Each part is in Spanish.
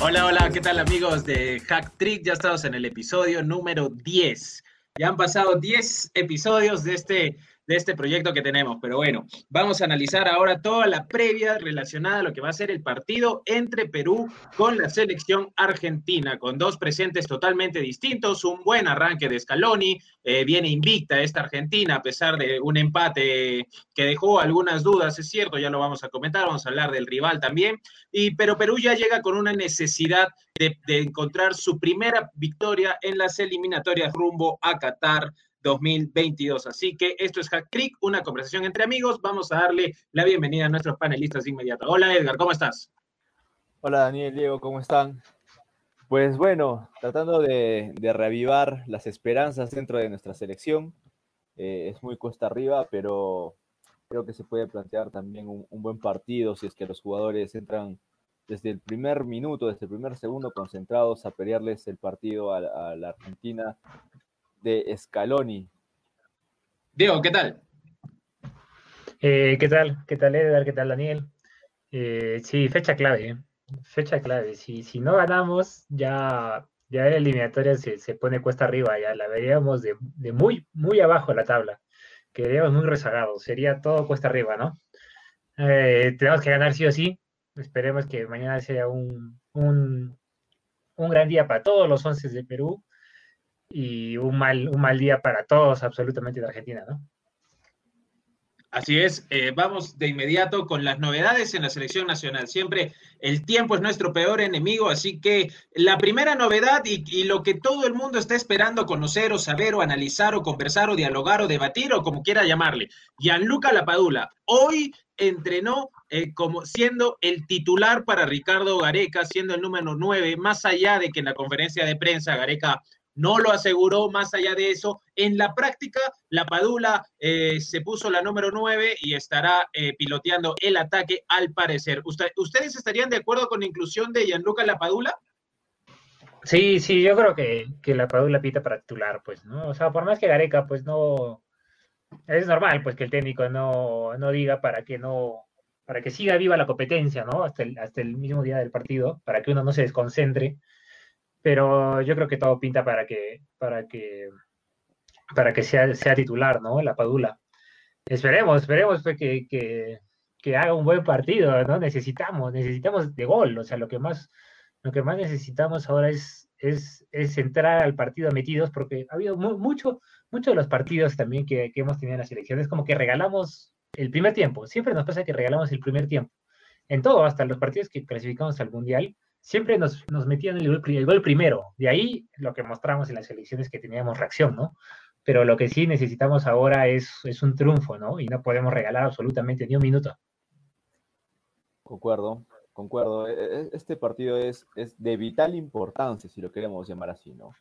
Hola, hola, ¿qué tal amigos de Hack Trick? Ya estamos en el episodio número 10. Ya han pasado 10 episodios de este de este proyecto que tenemos. Pero bueno, vamos a analizar ahora toda la previa relacionada a lo que va a ser el partido entre Perú con la selección argentina, con dos presentes totalmente distintos, un buen arranque de Scaloni, eh, viene invicta esta Argentina a pesar de un empate que dejó algunas dudas, es cierto, ya lo vamos a comentar, vamos a hablar del rival también, y, pero Perú ya llega con una necesidad de, de encontrar su primera victoria en las eliminatorias rumbo a Qatar 2022. Así que esto es Hack Creek, una conversación entre amigos. Vamos a darle la bienvenida a nuestros panelistas de. Hola Edgar, ¿cómo estás? Hola Daniel, Diego, ¿cómo están? Pues bueno, tratando de, reavivar las esperanzas dentro de nuestra selección. Eh, es muy cuesta arriba, pero creo que se puede plantear también un, buen partido si es que los jugadores entran desde el primer minuto, desde el primer segundo concentrados a pelearles el partido a la Argentina de Scaloni. Diego, ¿qué tal? Eh, ¿Qué tal? ¿Qué tal Edgar? ¿Qué tal Daniel? Eh, sí, fecha clave. ¿eh? Fecha clave. Si, si no ganamos, ya, ya la eliminatoria se, se pone cuesta arriba, ya la veríamos de, muy, muy abajo la tabla. Quedaríamos muy rezagados. Sería todo cuesta arriba, ¿no? tenemos que ganar sí o sí. Esperemos que mañana sea un, un, un gran día para todos los once de Perú y un mal, un mal día para todos absolutamente de Argentina, ¿no? Así es, eh, vamos de inmediato con las novedades en la selección nacional. Siempre el tiempo es nuestro peor enemigo, así que la primera novedad y, lo que todo el mundo está esperando conocer o saber o analizar o conversar o dialogar o debatir o como quiera llamarle, Gianluca Lapadula, hoy entrenó eh, como siendo el titular para Ricardo Gareca, siendo el número 9, más allá de que en la conferencia de prensa Gareca no lo aseguró más allá de eso. En la práctica, la Padula eh, se puso la número 9 y estará eh, piloteando el ataque al parecer. ¿Ustedes estarían de acuerdo con la inclusión de Gianluca Lapadula? Sí, sí, yo creo que, que la Padula pita para titular, pues, ¿no? O sea, por más que Gareca, pues no. Es normal, pues, que el técnico no, no diga para que no. Para que siga viva la competencia, ¿no? Hasta el, hasta el mismo día del partido, para que uno no se desconcentre pero yo creo que todo pinta para que, para que, para que sea, sea titular, ¿no? La Padula. Esperemos, esperemos pues, que, que, que, haga un buen partido, ¿no? Necesitamos, necesitamos de gol, o sea, lo que más, lo que más necesitamos ahora es, es, es entrar al partido metidos, porque ha habido mucho, muchos de los partidos también que, que hemos tenido en las elecciones, como que regalamos el primer tiempo, siempre nos pasa que regalamos el primer tiempo, en todo, hasta los partidos que clasificamos al Mundial, siempre nos, nos metían el gol, el gol, primero. De ahí lo que mostramos en las elecciones que teníamos reacción, ¿no? Pero lo que sí necesitamos ahora es, es un triunfo, ¿no? Y no podemos regalar absolutamente ni un minuto. Concuerdo, concuerdo. E, e, este partido es, es de vital importancia, si lo queremos llamar así, ¿no?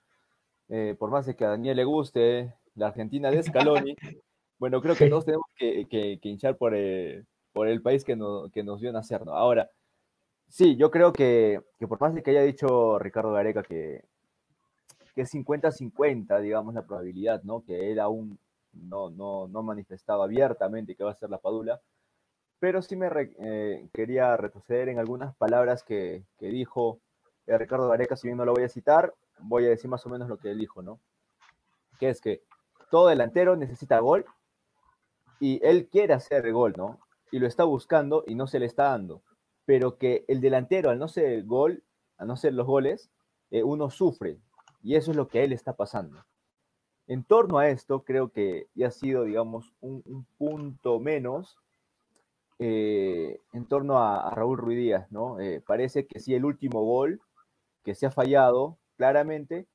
Eh, por más de que a Daniel le guste la Argentina de Scaloni, bueno, creo que todos tenemos que, que, hinchar por el, por el país que, no, que nos vio nacer, ¿no? Ahora, Sí, yo creo que, por más de que haya dicho Ricardo Gareca que, que es 50-50, digamos, la probabilidad, ¿no? Que él aún no, no, no manifestado abiertamente que va a ser la Padula, pero sí me eh, quería retroceder en algunas palabras que, dijo eh, Ricardo Gareca, si bien no lo voy a citar, voy a decir más o menos lo que él dijo, ¿no? Que es que todo delantero necesita gol y él quiere hacer gol, ¿no? Y lo está buscando y no se le está dando pero que el delantero, al no ser el gol, a no ser los goles, eh, uno sufre. Y eso es lo que a él está pasando. En torno a esto, creo que ya ha sido, digamos, un, punto menos eh, en torno a, Raúl Ruiz Díaz, ¿no? Eh, parece que sí, el último gol que se ha fallado, claramente,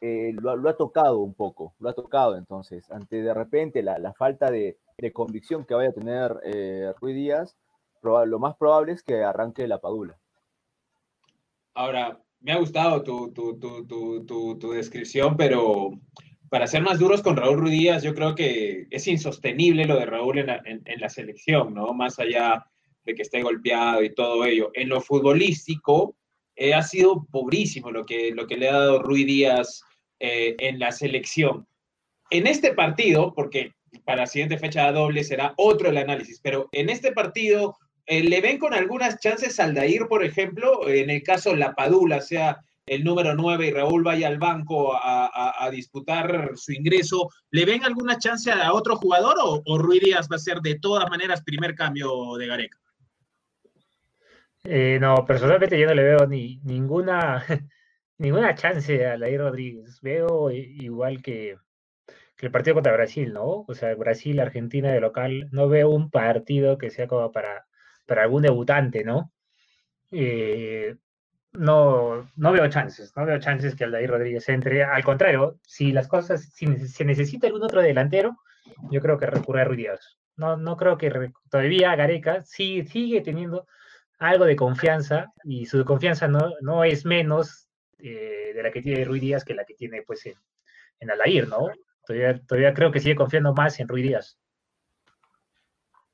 lo, ha tocado un poco, lo ha tocado. Entonces, ante de repente la, falta de, de, convicción que vaya a tener Ruiz Díaz, lo más probable es que arranque la Padula. Ahora, me ha gustado tu, tu, descripción, pero para ser más duros con Raúl Ruidías, yo creo que es insostenible lo de Raúl en la, en la, selección, ¿no? Más allá de que esté golpeado y todo ello. En lo futbolístico, eh, ha sido pobrísimo lo que, lo que le ha dado Rui Díaz eh, en la selección. En este partido, porque para la siguiente fecha doble será otro el análisis, pero en este partido, ¿le ven con algunas chances al Dair, por ejemplo? En el caso La Padula, sea el número 9 y Raúl vaya al banco a, disputar su ingreso, ¿le ven alguna chance a otro jugador o, o Rui Díaz va a ser de todas maneras primer cambio de Gareca? Eh, no, personalmente yo no le veo ni ninguna, ninguna chance a Lair Rodríguez. Veo igual que, el partido contra Brasil, ¿no? O sea, Brasil, Argentina de local, no veo un partido que sea como para, para algún debutante, ¿no? Eh, no, no veo chances, no veo chances que Aldair Rodríguez entre. Al contrario, si las cosas, si se necesita algún otro delantero, yo creo que recurre a Ruiz No, no creo que todavía Gareca sí, sigue teniendo algo de confianza y su confianza no, no es menos eh, de la que tiene Ruiz Díaz que la que tiene pues en, en Alair, ¿no? Todavía, todavía creo que sigue confiando más en Ruiz Díaz.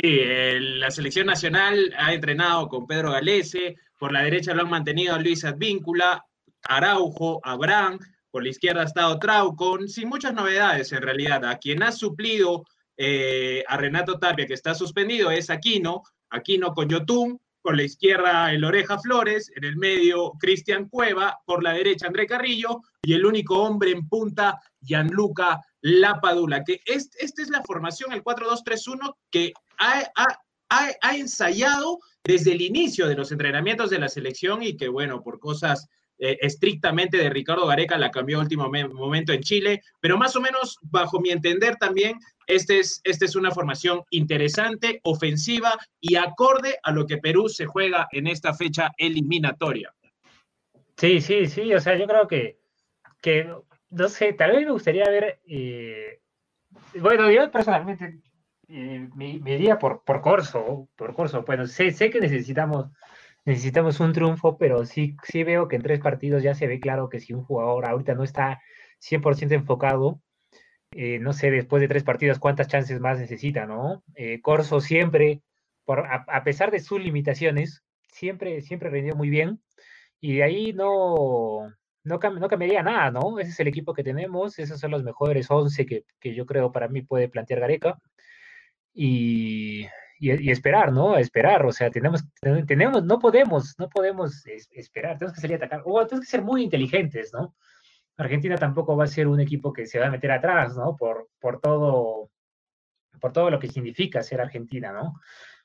Sí, la selección nacional ha entrenado con Pedro Galese, por la derecha lo han mantenido Luis Advíncula, Araujo, Abraham, por la izquierda ha estado Traucon, sin muchas novedades en realidad. A quien ha suplido eh, a Renato Tapia, que está suspendido, es Aquino, Aquino con por la izquierda el Oreja Flores, en el medio Cristian Cueva, por la derecha André Carrillo y el único hombre en punta, Gianluca Lapadula, que esta es la formación, el 4-2-3-1, que ha, ensayado desde el inicio de los entrenamientos de la selección y que, bueno, por cosas eh, estrictamente de Ricardo Gareca la cambió último momento en Chile, pero más o menos, bajo mi entender también, este es, esta es una formación interesante, ofensiva y acorde a lo que Perú se juega en esta fecha eliminatoria. Sí, sí, sí, o sea, yo creo que, que no sé, tal vez me gustaría ver, eh, bueno, yo personalmente eh, me, iría por, por Corso, por Corso, bueno, sé, sé que necesitamos, necesitamos un triunfo, pero sí, sí veo que en tres partidos ya se ve claro que si un jugador ahorita no está 100% enfocado, eh, no sé, después de tres partidos, cuántas chances más necesita, ¿no? Eh, Corso siempre, por, a, pesar de sus limitaciones, siempre, siempre rindió muy bien y de ahí no, no, no, cambiaría nada, ¿no? Ese es el equipo que tenemos, esos son los mejores 11 que, que yo creo para mí puede plantear Gareca y, y, esperar, ¿no? Esperar, o sea, tenemos, tenemos, no podemos, no podemos esperar, tenemos que salir a atacar, o tenemos que ser muy inteligentes, ¿no? Argentina tampoco va a ser un equipo que se va a meter atrás, ¿no? Por, por, todo, por todo lo que significa ser Argentina, ¿no?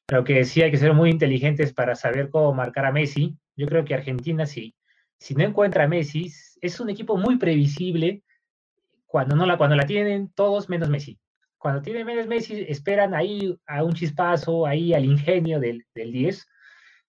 Pero que sí hay que ser muy inteligentes para saber cómo marcar a Messi. Yo creo que Argentina sí. Si no encuentra a Messi, es un equipo muy previsible cuando, no la, cuando la tienen todos menos Messi. Cuando tienen menos Messi, esperan ahí a un chispazo, ahí al ingenio del, del 10.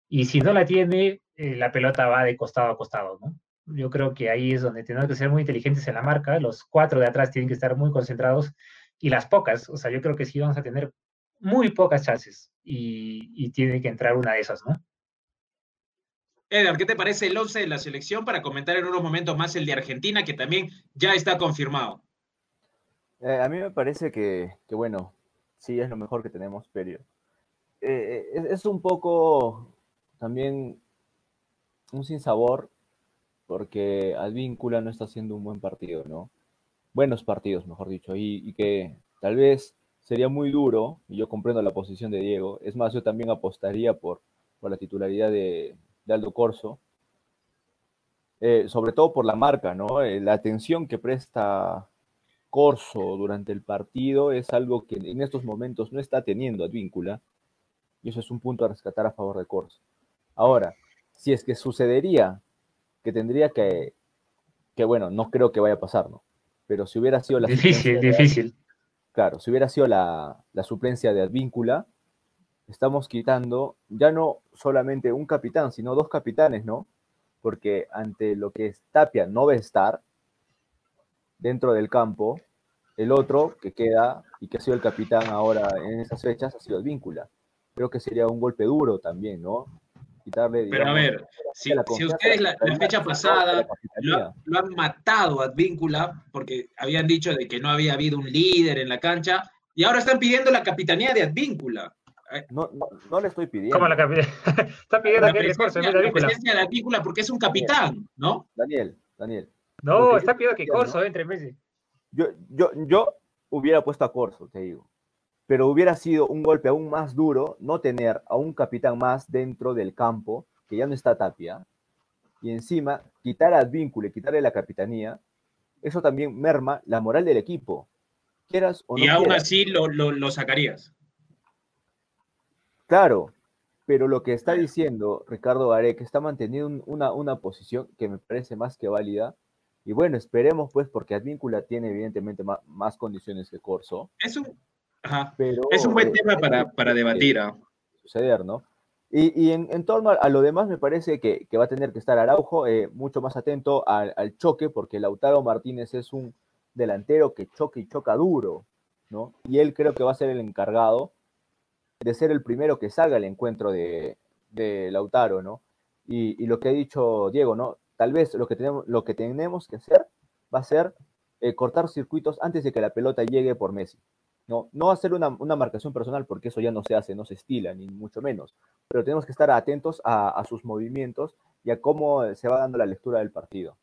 Y si no la tiene, eh, la pelota va de costado a costado, ¿no? Yo creo que ahí es donde tenemos que ser muy inteligentes en la marca. Los cuatro de atrás tienen que estar muy concentrados y las pocas, o sea, yo creo que sí vamos a tener muy pocas chances y, tiene que entrar una de esas, ¿no? Edgar, ¿qué te parece el 11 de la selección para comentar en unos momentos más el de Argentina, que también ya está confirmado? Eh, a mí me parece que, bueno, sí es lo mejor que tenemos, pero eh, es, un poco también un sinsabor porque Advíncula no está haciendo un buen partido, ¿no? Buenos partidos, mejor dicho, y, que tal vez sería muy duro, y yo comprendo la posición de Diego, es más, yo también apostaría por, por la titularidad de, Aldo Corso, eh, sobre todo por la marca, ¿no? La atención que presta Corso durante el partido es algo que en estos momentos no está teniendo Advíncula, y eso es un punto a rescatar a favor de Corso. Ahora, si es que sucedería que tendría que, que bueno, no creo que vaya a pasar, ¿no? Pero si hubiera sido la... Difícil, difícil. claro, si hubiera sido la, la suplencia de Advíncula, estamos quitando ya no solamente un capitán, sino dos capitanes, ¿no? Porque ante lo que es Tapia no va a estar dentro del campo, el otro que queda y que ha sido el capitán ahora en esas fechas ha sido Advíncula. Creo que sería un golpe duro también, ¿no? Pero a ver, si, ustedes la, fecha pasada lo, han matado a Advíncula porque habían dicho de que no había habido un líder en la cancha y ahora están pidiendo la capitanía de Advíncula. Eh, no, no, le estoy pidiendo. ¿Cómo la Está pidiendo la que presencia, la, la presencia de Advíncula porque es un capitán, ¿no? Daniel, Daniel. No, está pidiendo que Corso entre Messi. Yo, yo, yo hubiera puesto a Corso, te digo. Pero hubiera sido un golpe aún más duro no tener a un capitán más dentro del campo, que ya no está Tapia, y encima quitar a Advíncula y quitarle la capitanía, eso también merma la moral del equipo. Quieras o no y aún así lo, lo sacarías. Claro, pero lo que está diciendo Ricardo que está manteniendo una, una posición que me parece más que válida. Y bueno, esperemos pues, porque Advíncula tiene evidentemente más, condiciones que Corso. Es un, pero, es un buen tema para, para debatir. ¿ah? Suceder, ¿no? Y, y en, torno a, lo demás, me parece que, que va a tener que estar Araujo eh, mucho más atento al, al, choque, porque Lautaro Martínez es un delantero que choca y choca duro, ¿no? Y él creo que va a ser el encargado de ser el primero que salga al encuentro de, Lautaro, ¿no? Y, lo que ha dicho Diego, ¿no? Tal vez lo que tenemos, lo que, tenemos que hacer va a ser eh, cortar circuitos antes de que la pelota llegue por Messi. No, no hacer una, marcación personal porque eso ya no se hace, no se estila, ni mucho menos. Pero tenemos que estar atentos a sus movimientos y a cómo se va dando la lectura del partido.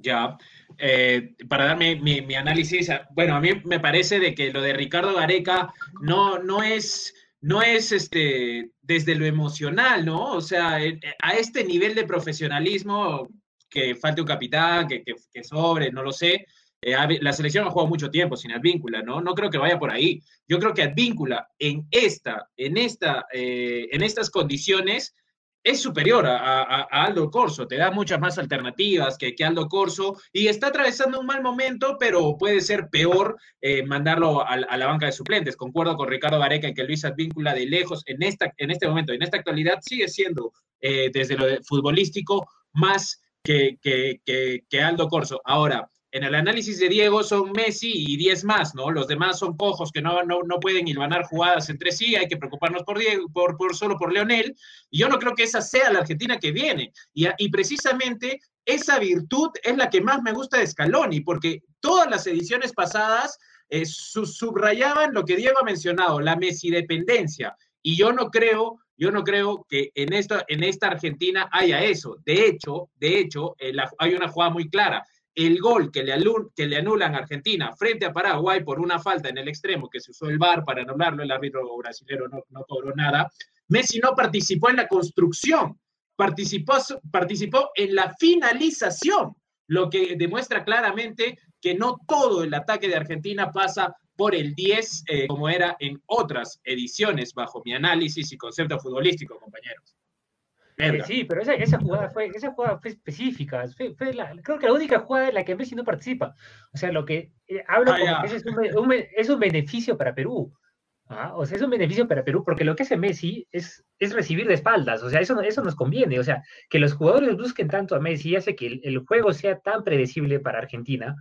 Ya, eh, para darme mi, análisis, bueno, a mí me parece de que lo de Ricardo Gareca no, no es, no es este, desde lo emocional, ¿no? O sea, eh, a este nivel de profesionalismo, que falte un capitán, que, que, sobre, no lo sé. Eh, la selección ha jugado mucho tiempo sin Advíncula, ¿no? No creo que vaya por ahí. Yo creo que Advíncula en esta, en esta, en estas condiciones es superior a, Aldo Corso, te da muchas más alternativas que, que, Aldo Corso y está atravesando un mal momento, pero puede ser peor eh, mandarlo a, la banca de suplentes. Concuerdo con Ricardo Gareca en que Luis Advíncula de lejos en, esta, en este momento, en esta actualidad, sigue siendo eh, desde lo futbolístico más que, que, que Aldo Corso. Ahora, en el análisis de Diego son Messi y 10 más, ¿no? Los demás son cojos que no, no, no pueden hilvanar jugadas entre sí, hay que preocuparnos por Diego, por, por solo por Leonel. Y yo no creo que esa sea la Argentina que viene. Y, y precisamente esa virtud es la que más me gusta de Scaloni, porque todas las ediciones pasadas eh, subrayaban lo que Diego ha mencionado, la Messi dependencia. Y yo no creo, yo no creo que en esta, en esta Argentina haya eso. De hecho, de hecho, eh, hay una jugada muy clara el gol que le, anulan a Argentina frente a Paraguay por una falta en el extremo que se usó el VAR para anularlo, el árbitro brasileño no, no cobró nada. Messi no participó en la construcción, participó, participó en la finalización, lo que demuestra claramente que no todo el ataque de Argentina pasa por el 10 eh, como era en otras ediciones, bajo mi análisis y concepto futbolístico, compañeros. Sí, pero esa, esa, jugada fue, esa jugada fue específica. Fue, la, creo que la única jugada en la que Messi no participa. O sea, lo que eh, hablo ah, es un, es un, beneficio para Perú. ¿ah? O sea, es un beneficio para Perú, porque lo que hace Messi es, es recibir de espaldas. O sea, eso, eso nos conviene. O sea, que los jugadores busquen tanto a Messi hace que el, el juego sea tan predecible para Argentina.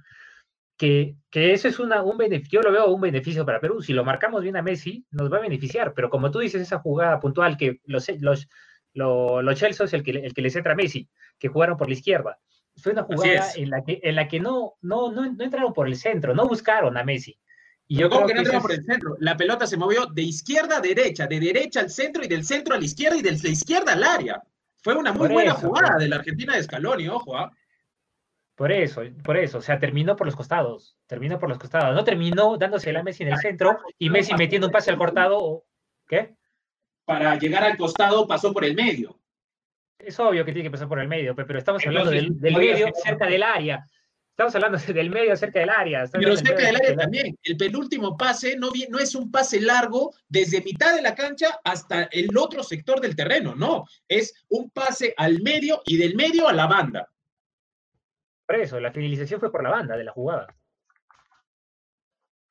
Que, que, eso es una, un beneficio, yo lo veo un beneficio para Perú. Si lo marcamos bien a Messi, nos va a beneficiar. Pero como tú dices, esa jugada puntual que los, los, los Chelsea es el que, el que les entra a Messi, que jugaron por la izquierda. Fue una jugada en la que, en la que no, no, no, entraron por el centro, no buscaron a Messi. Y yo creo que no entraron por el centro. La pelota se movió de izquierda a derecha, de derecha al centro y del centro a la izquierda y de la izquierda al área. Fue una muy buena jugada de la Argentina de Scaloni, ojo. ¿ah? Por eso, por eso, o sea, terminó por los costados, terminó por los costados, no terminó dándose a Messi en el centro y Messi metiendo un pase al cortado, ¿qué? Para llegar al costado pasó por el medio. Es obvio que tiene que pasar por el medio, pero estamos hablando del, medio cerca del área. Estamos hablando del medio cerca del área. pero cerca del área también. El penúltimo pase no, no es un pase largo desde mitad de la cancha hasta el otro sector del terreno, no. Es un pase al medio y del medio a la banda. Por eso, la finalización fue por la banda de la jugada.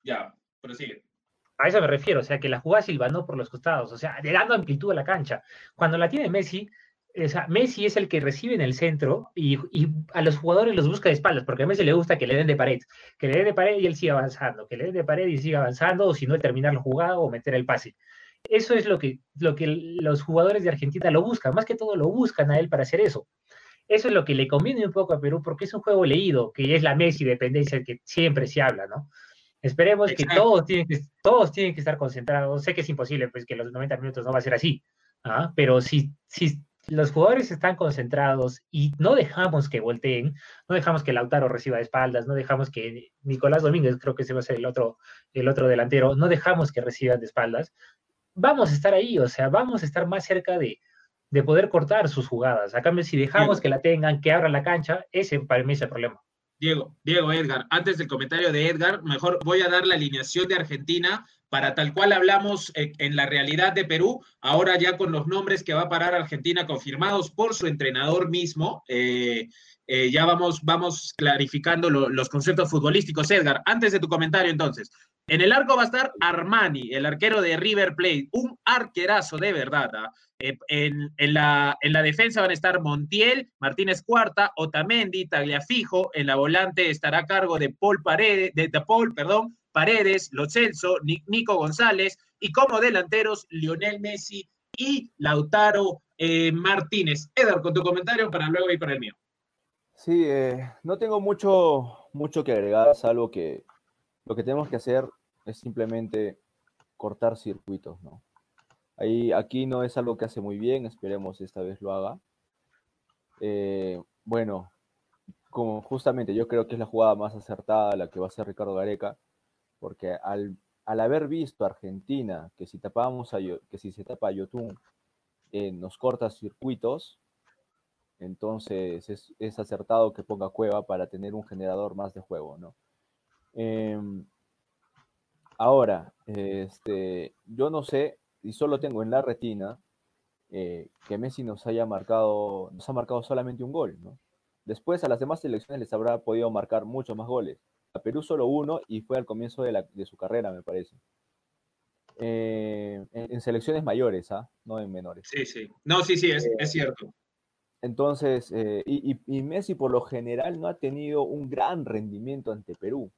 Ya, prosigue. A eso me refiero, o sea, que la jugada silbanó por los costados, o sea, dando amplitud a la cancha. Cuando la tiene Messi, o sea, Messi es el que recibe en el centro y, a los jugadores los busca de espaldas, porque a Messi le gusta que le den de pared, que le den de pared y él siga avanzando, que le den de pared y siga avanzando, o si no, terminar la jugada o meter el pase. Eso es lo que, lo que los jugadores de Argentina lo buscan, más que todo lo buscan a él para hacer eso. Eso es lo que le conviene un poco a Perú, porque es un juego leído, que es la Messi dependencia que siempre se habla, ¿no? Esperemos que todos tienen que, todos tienen que estar concentrados. Sé que es imposible, pues que los 90 minutos no va a ser así, ¿ah? pero si, si los jugadores están concentrados y no dejamos que volteen, no dejamos que Lautaro reciba espaldas, no dejamos que Nicolás Domínguez, creo que se va a ser el otro, el otro delantero, no dejamos que reciban de espaldas, vamos a estar ahí, o sea, vamos a estar más cerca de, de poder cortar sus jugadas. A cambio, si dejamos que la tengan, que abran la cancha, ese para mí es el problema. Diego, Diego, Edgar, antes del comentario de Edgar, mejor voy a dar la alineación de Argentina para tal cual hablamos en la realidad de Perú, ahora ya con los nombres que va a parar Argentina confirmados por su entrenador mismo. Eh, eh, ya vamos, vamos clarificando los conceptos futbolísticos. Edgar, antes de tu comentario entonces, en el arco va a estar Armani, el arquero de River Plate, un arquerazo de verdad. ¿ah? Eh, en, la, en, la, defensa van a estar Montiel, Martínez Cuarta, Otamendi, Tagliafijo. En la volante estará a cargo de Paul Paredes, de, Paul, perdón, Paredes, Lo Celso, Nico González y como delanteros Lionel Messi y Lautaro eh, Martínez. Edgar, con tu comentario para luego ir para el mío. Sí, eh, no tengo mucho, mucho que agregar, salvo que lo que tenemos que hacer es simplemente cortar circuitos, ¿no? Ahí, aquí no es algo que hace muy bien, esperemos esta vez lo haga. Eh, bueno, como justamente yo creo que es la jugada más acertada la que va a hacer Ricardo Gareca, porque al, haber visto a Argentina que si tapábamos a, que si se tapa a Yotun eh, nos corta circuitos, entonces es, acertado que ponga Cueva para tener un generador más de juego, ¿no? Em, ahora, este, yo no sé y solo tengo en la retina eh, que Messi nos haya marcado, nos ha marcado solamente un gol, ¿no? Después a las demás selecciones les habrá podido marcar muchos más goles. A Perú solo uno y fue al comienzo de, su carrera, me parece. Eh, en, selecciones mayores, ¿ah? No en menores. Sí, sí. No, sí, sí, es, es cierto. Entonces, eh, y, Messi por lo general no ha tenido un gran rendimiento ante Perú.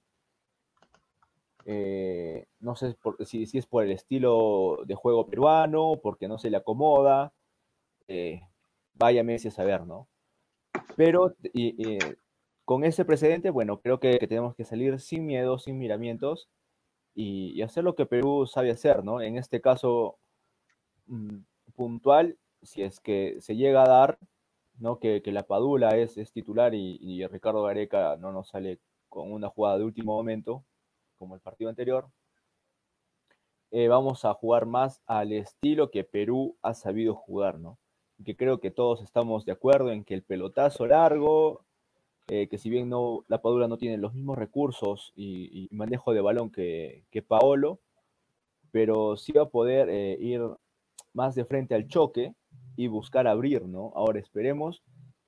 Eh, no sé si, es por el estilo de juego peruano, porque no se le acomoda. Eh, vaya Messi a saber, ¿no? Pero y, con ese precedente, bueno, creo que, tenemos que salir sin miedo, sin miramientos y, hacer lo que Perú sabe hacer, ¿no? En este caso mm, puntual, si es que se llega a dar, ¿no? Que, la Padula es, titular y, y Ricardo Gareca no nos sale con una jugada de último momento, como el partido anterior. Eh, vamos a jugar más al estilo que Perú ha sabido jugar, ¿no? Que creo que todos estamos de acuerdo en que el pelotazo largo, eh, que si bien no, la Padula no tiene los mismos recursos y, manejo de balón que, Paolo, pero sí va a poder eh, ir más de frente al choque y buscar abrir, ¿no? Ahora esperemos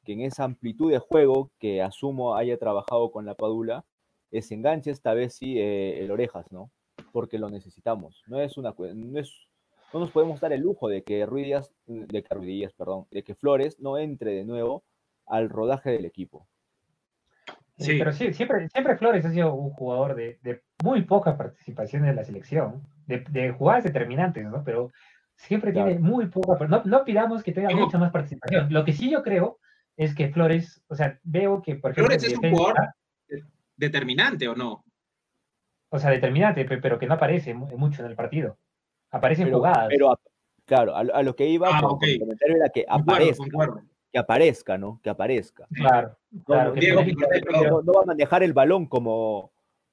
que en esa amplitud de juego que asumo haya trabajado con la Padula, ese enganche, esta vez sí eh, el orejas, ¿no? Porque lo necesitamos. No es una no es no nos podemos dar el lujo de que Ruiz Díaz, de que Ruiz perdón, de que Flores no entre de nuevo al rodaje del equipo. Sí, pero sí, siempre, siempre Flores ha sido un jugador de, muy poca participación en la selección, de, jugadas determinantes, ¿no? Pero siempre tiene muy poca, no, no pidamos que tenga mucha más participación. Lo que sí yo creo es que Flores, o sea, veo que, por ejemplo, Flores es un jugador determinante o no. O sea, determinante, pero que no aparece mucho en el partido. Aparece en jugadas. Pero, claro, a, lo que iba ah, el comentario era que aparezca. Que aparezca, ¿no? Que aparezca. Claro, claro. No, va a manejar el balón como,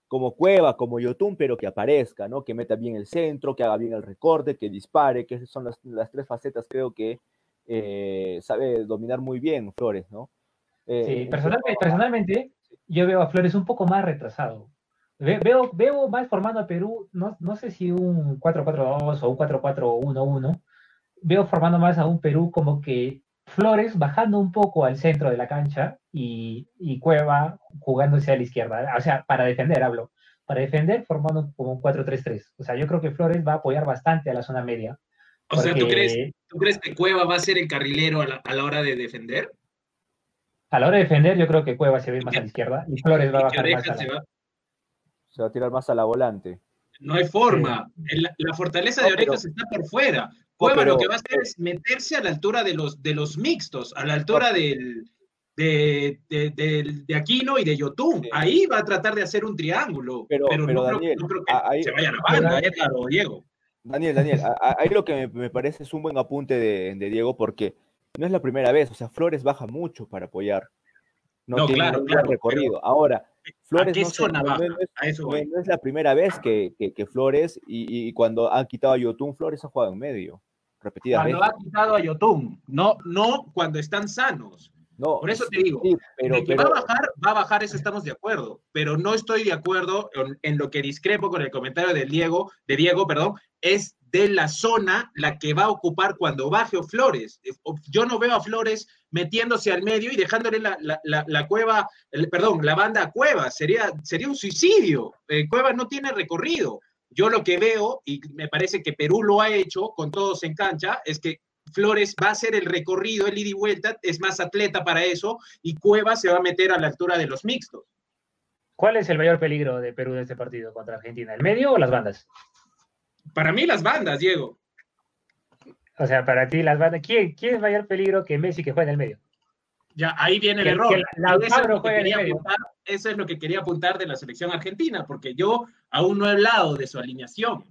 como Cueva, como Yotun, pero que aparezca, ¿no? Que meta bien el centro, que haga bien el recorte, que dispare, que esas son las, las tres facetas, creo que eh, sabe dominar muy bien Flores, ¿no? Eh, sí, personalmente, personalmente, yo veo a Flores un poco más retrasado. Veo, veo más formando a Perú, no, no sé si un 4-4-2 o un 4-4-1-1. Veo formando más a un Perú como que Flores bajando un poco al centro de la cancha y, y Cueva jugándose a la izquierda. O sea, para defender, hablo. Para defender formando como un 4-3-3. O sea, yo creo que Flores va a apoyar bastante a la zona media. O sea, ¿tú crees, ¿tú crees que Cueva va a ser el carrilero a la, a la hora de defender? A la hora de defender, yo creo que Cueva se ve más a la izquierda y Flores va a bajar más a la... se, va... se va a tirar más a la volante. No hay forma. La, fortaleza de Orejas está por fuera. Cueva lo que va a hacer es meterse a la altura de los, de los mixtos, a la altura del, de, de, Aquino y de Yotun. Ahí va a tratar de hacer un triángulo. Pero, no, Daniel, creo, que ahí, se vaya la banda, Diego. Daniel, Daniel, ahí lo que me, parece es un buen apunte de, Diego porque no es la primera vez, o sea, Flores baja mucho para apoyar. No, tiene claro, claro, recorrido. Ahora, Flores no, es, la primera vez que, Flores, y, cuando han quitado a Yotun, Flores ha jugado en medio. Repetidamente. Cuando ha quitado a Yotun, no, no cuando están sanos. No, Por eso te digo, de que va a bajar, va a bajar, eso estamos de acuerdo, pero no estoy de acuerdo en, lo que discrepo con el comentario de Diego, de Diego, perdón, es de la zona la que va a ocupar cuando baje Flores. Yo no veo a Flores metiéndose al medio y dejándole la, cueva, perdón, la banda a Cueva, sería, sería un suicidio. Eh, cueva no tiene recorrido. Yo lo que veo, y me parece que Perú lo ha hecho con todos en cancha, es que Flores va a hacer el recorrido, el ida y vuelta, es más atleta para eso, y Cueva se va a meter a la altura de los mixtos. ¿Cuál es el mayor peligro de Perú en este partido contra Argentina? ¿El medio o las bandas? Para mí las bandas, Diego. O sea, para ti las bandas, ¿quién, quién es mayor peligro que Messi que juega en el medio? Ya, ahí viene el error. eso, es lo que quería apuntar de la selección argentina, porque yo aún no he hablado de su alineación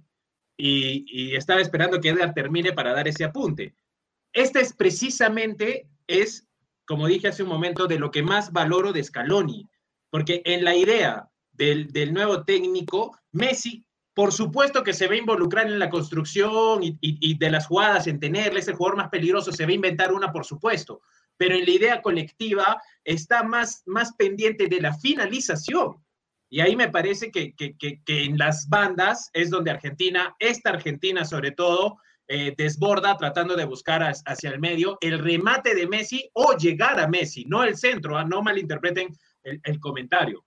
y, estaba esperando que Edgar termine para dar ese apunte. Este es precisamente, es, como dije hace un momento, de lo que más valoro de Scaloni, porque en la idea del, nuevo técnico, Messi, por supuesto que se va a involucrar en la construcción y, de las jugadas, en tenerle ese jugador más peligroso, se va inventar una, por supuesto, pero en la idea colectiva está más, más pendiente de la finalización. Y ahí me parece que, en las bandas es donde Argentina, esta Argentina sobre todo, eh, desborda tratando de buscar hacia el medio el remate de Messi o llegar a Messi, no el centro, ¿ah? no malinterpreten el, comentario.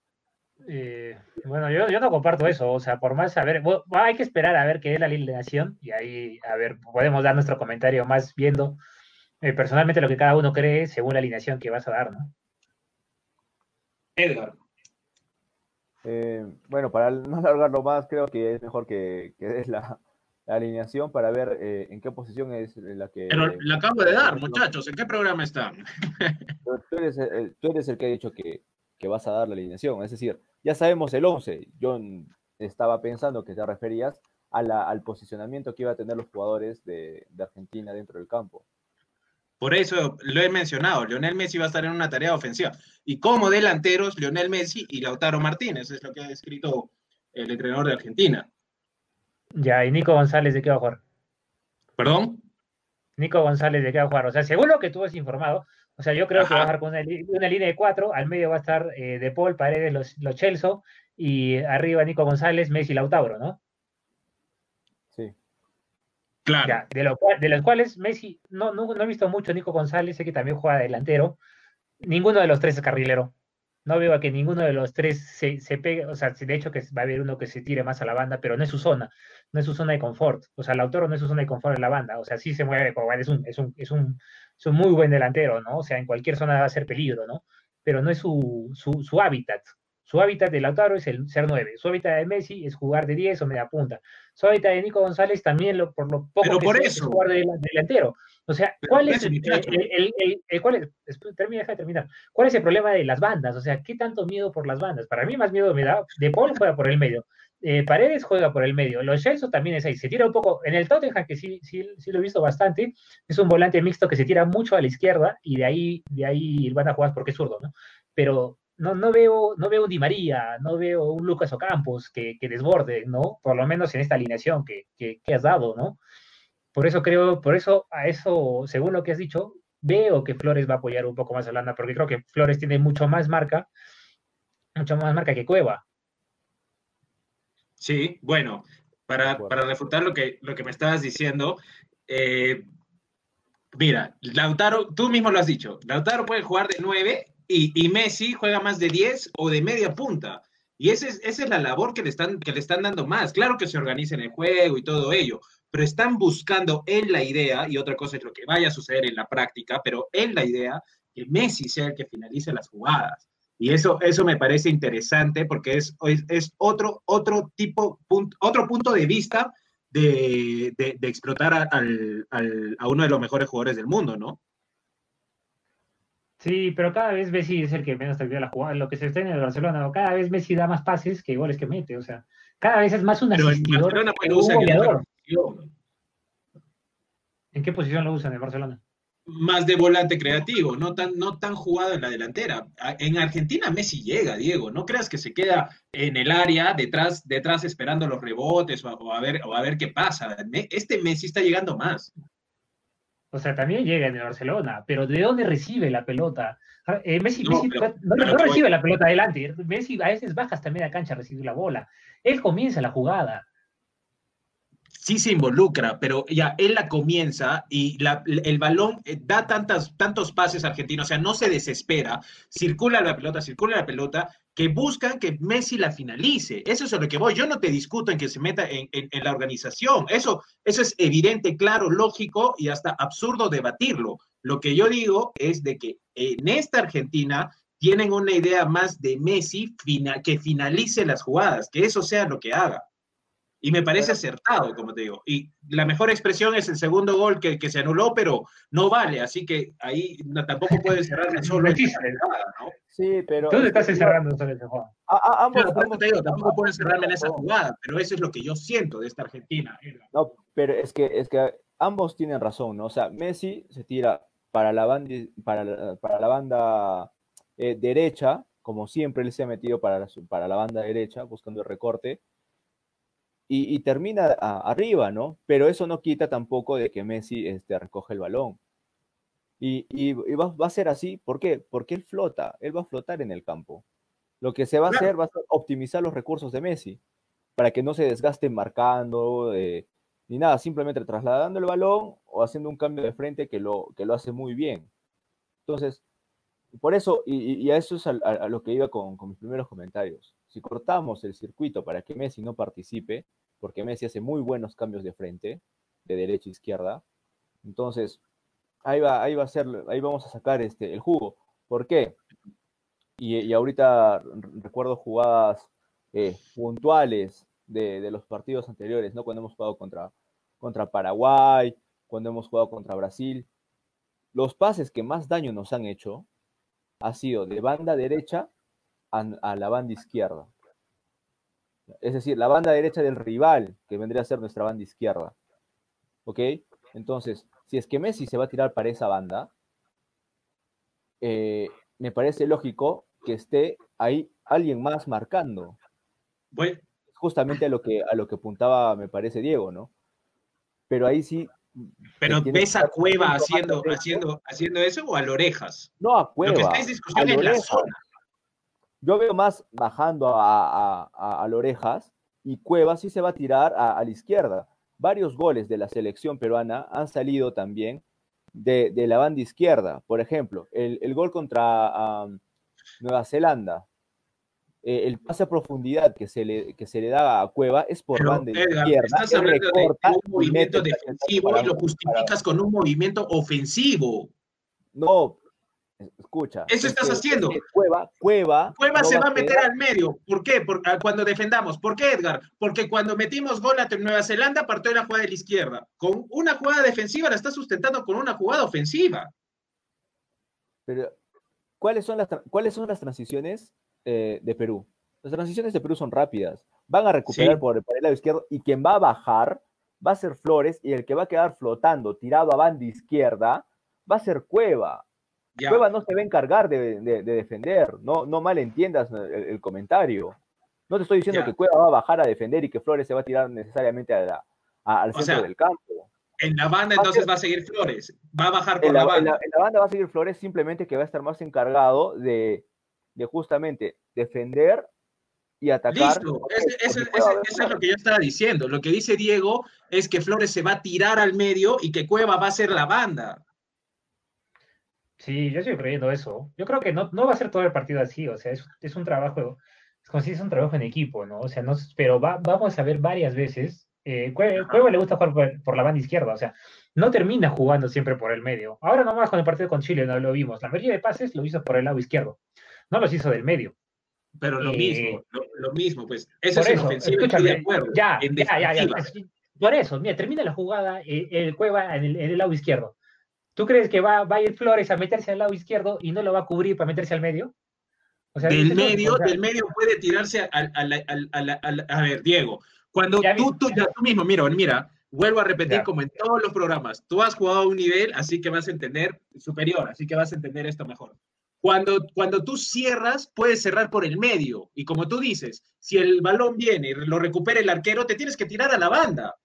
Eh, bueno, yo, yo, no comparto eso, o sea, por más saber, hay que esperar a ver qué es la alineación y ahí, a ver, podemos dar nuestro comentario más viendo eh, personalmente lo que cada uno cree según la alineación que vas a dar, ¿no? Edgar. Eh, bueno, para no alargarlo más, creo que es mejor que, que des la, alineación para ver eh, en qué posición es la que... Pero la acabo de dar, muchachos, ¿en qué programa están? Tú eres, el, tú eres el que ha dicho que, que, vas a dar la alineación, es decir, ya sabemos el 11. Yo estaba pensando que te referías a la, al posicionamiento que iba a tener los jugadores de, de Argentina dentro del campo. Por eso lo he mencionado, Lionel Messi va a estar en una tarea ofensiva. Y como delanteros, Lionel Messi y Lautaro Martínez, es lo que ha escrito el entrenador de Argentina. Ya, ¿y Nico González de qué va a jugar? ¿Perdón? Nico González de qué va a jugar. O sea, según lo que tú has informado, o sea, yo creo que va a jugar con una, línea de cuatro, al medio va a estar eh, De Paul, Paredes, los, los Chelsea, y arriba Nico González, Messi, Lautaro, ¿no? Claro. de, lo de, los cuales Messi, no, no, he visto mucho Nico González, sé que también juega delantero. Ninguno de los tres es carrilero. No veo a que ninguno de los tres se, se pegue, o sea, de hecho que va a haber uno que se tire más a la banda, pero no es su zona, no es su zona de confort. O sea, el autor no es su zona de confort en la banda, o sea, sí se mueve, es un, es un, es un, es un muy buen delantero, ¿no? O sea, en cualquier zona va a ser peligro, ¿no? Pero no es su, su, su hábitat. Su hábitat de Lautaro es el ser 9. Su hábitat de Messi es jugar de 10 o media punta. Su hábitat de Nico González también, lo, por lo poco que por es jugar de, delantero. O sea, ¿cuál es el, el, cuál termina, deja de terminar. ¿Cuál es el problema de las bandas? O sea, ¿qué tanto miedo por las bandas? Para mí más miedo me da. De Paul juega por el medio. Eh, Paredes juega por el medio. Los Chelsea también es ahí. Se tira un poco. En el Tottenham, que sí, sí, sí lo he visto bastante, es un volante mixto que se tira mucho a la izquierda y de ahí, de ahí van a jugar porque es zurdo, ¿no? Pero no, no, veo, no veo un Di María, no veo un Lucas Ocampos que, que desborde, ¿no? Por lo menos en esta alineación que, que, has dado, ¿no? Por eso creo, por eso a eso, según lo que has dicho, veo que Flores va a apoyar un poco más a Holanda, porque creo que Flores tiene mucho más marca, mucho más marca que Cueva. Sí, bueno, para, para refutar lo que, lo que me estabas diciendo, eh, mira, Lautaro, tú mismo lo has dicho, Lautaro puede jugar de 9 y, Messi juega más de 10 o de media punta. Y esa es, esa es la labor que le, están, que le están dando más. Claro que se organiza en el juego y todo ello, pero están buscando en la idea, y otra cosa es lo que vaya a suceder en la práctica, pero en la idea que Messi sea el que finalice las jugadas. Y eso, eso me parece interesante porque es, es, otro, otro tipo, otro punto de vista de, de, explotar al, al, a uno de los mejores jugadores del mundo, ¿no? Sí, pero cada vez Messi es el que menos termina la jugada. Lo que se está en el Barcelona, cada vez Messi da más pases que goles que mete. O sea, cada vez es más un asistidor que un goleador. ¿En qué posición lo usan en Barcelona? Más de volante creativo, no tan, no tan jugado en la delantera. En Argentina Messi llega, Diego. No creas que se queda en el área detrás, detrás esperando los rebotes o a, ver, o a ver qué pasa. Este Messi está llegando más. O sea, también llega en el Barcelona, pero ¿de dónde recibe la pelota? Ah, eh, Messi, no, no, recibe la pelota adelante. Messi a veces baja hasta media cancha a recibir la bola. Él comienza la jugada sí se involucra, pero ya él la comienza y el balón eh, da tantas, tantos pases argentinos, o sea, no se desespera, circula la pelota, circula la pelota, que buscan que Messi la finalice. Eso es a lo que voy. Yo no te discuto en que se meta en, la organización. Eso, eso es evidente, claro, lógico y hasta absurdo debatirlo. Lo que yo digo es de que en esta Argentina tienen una idea más de Messi que finalice las jugadas, que eso sea lo que haga. Y me parece acertado, como te digo. Y la mejor expresión es el segundo gol que, que se anuló, pero no vale. Así que ahí tampoco puede cerrarme solo. ¿no? Sí, pero. Tú estás encerrando en esa jugada. ambos, te digo, tampoco pueden cerrarme en esa jugada, pero eso es lo que yo siento de esta Argentina. No, pero es que, es que ambos tienen razón, ¿no? O sea, Messi se tira para la banda, para, para la banda eh, derecha, como siempre él se ha metido para para la banda derecha, buscando el recorte y, termina arriba, ¿no? Pero eso no quita tampoco de que Messi este, recoge el balón. Y, va, a ser así, ¿por qué? Porque él flota, él va a flotar en el campo. Lo que se va a hacer va a ser optimizar los recursos de Messi, para que no se desgaste marcando, eh, ni nada, simplemente trasladando el balón o haciendo un cambio de frente que lo, que lo hace muy bien. Entonces, por eso, y, a eso es a, lo que iba con, con mis primeros comentarios. Si cortamos el circuito para que Messi no participe, porque Messi hace muy buenos cambios de frente, de derecha a izquierda. Entonces, ahí va, ahí va a ser, ahí vamos a sacar este, el jugo. ¿Por qué? Y, ahorita recuerdo jugadas eh, puntuales de, los partidos anteriores, ¿no? Cuando hemos jugado contra, contra Paraguay, cuando hemos jugado contra Brasil. Los pases que más daño nos han hecho ha sido de banda derecha a la banda izquierda es decir, la banda derecha del rival, que vendría a ser nuestra banda izquierda. ¿Ok? Entonces, si es que Messi se va a tirar para esa banda, eh, me parece lógico que esté ahí alguien más marcando. Justamente a lo que a lo que apuntaba, me parece, Diego, ¿no? Pero ahí sí. Pero ves a Cueva haciendo, haciendo, haciendo eso o a Orejas? No, a Cueva. Lo que está discusión la zona. Yo veo más bajando a, a, Lorejas y Cueva sí se va a tirar a, la izquierda. Varios goles de la selección peruana han salido también de, la banda izquierda. Por ejemplo, el, gol contra Nueva Zelanda, eh, el pase a profundidad que se le, que se le da a Cueva es por banda izquierda. Estás hablando de un movimiento defensivo y lo justificas con un movimiento ofensivo. No, Escucha. Eso estás haciendo. Cueva, Cueva. Cueva se va a meter al medio. ¿Por qué? Ah, cuando defendamos. ¿Por qué, Edgar? Porque cuando metimos gol a Nueva Zelanda, partió la jugada de la izquierda. Con una jugada defensiva la está sustentando con una jugada ofensiva. Pero, ¿cuáles son las, ¿cuáles son las transiciones eh, de Perú? Las transiciones de Perú son rápidas. Van a recuperar por, por el lado izquierdo y quien va a bajar va a ser Flores y el que va a quedar flotando, tirado a banda izquierda, va a ser Cueva Cueva no se va a encargar de, defender, no, no malentiendas el, comentario. No te estoy diciendo que Cueva va a bajar a defender y que Flores se va a tirar necesariamente al centro del campo. En la banda entonces va a seguir Flores, va a bajar por la, banda. En la, banda va a seguir Flores simplemente que va a estar más encargado de, justamente defender y atacar. Listo, eso es lo que yo estaba diciendo. Lo que dice Diego es que Flores se va a tirar al medio y que Cueva va a ser la banda. Sí, yo estoy creyendo eso. Yo creo que no, no va a ser todo el partido así, o sea, es, es un trabajo, es como si es un trabajo en equipo, ¿no? O sea, no, pero va, vamos a ver varias veces. Eh, Cueva, le gusta jugar por, la banda izquierda, o sea, no termina jugando siempre por el medio. Ahora nomás con el partido con Chile no lo vimos. La mayoría de pases lo hizo por el lado izquierdo, no los hizo del medio. Pero lo mismo, eh, lo, mismo, pues. Eso es eso, ofensivo, estoy de acuerdo. Ya, ya, ya, Por eso, mira, termina la jugada, eh, el Cueva en el, en el lado izquierdo ¿Tú crees que va, va a ir Flores a meterse al lado izquierdo y no lo va a cubrir para meterse al medio? del medio, del medio puede tirarse al, al, a ver, Diego, cuando tú, tú, ya, tú mismo, mira, mira, vuelvo a repetir como en todos los programas, tú has jugado a un nivel, así que vas a entender superior, así que vas a entender esto mejor. Cuando, cuando tú cierras, puedes cerrar por el medio. Y como tú dices, si el balón viene y lo recupera el arquero, te tienes que tirar a la banda.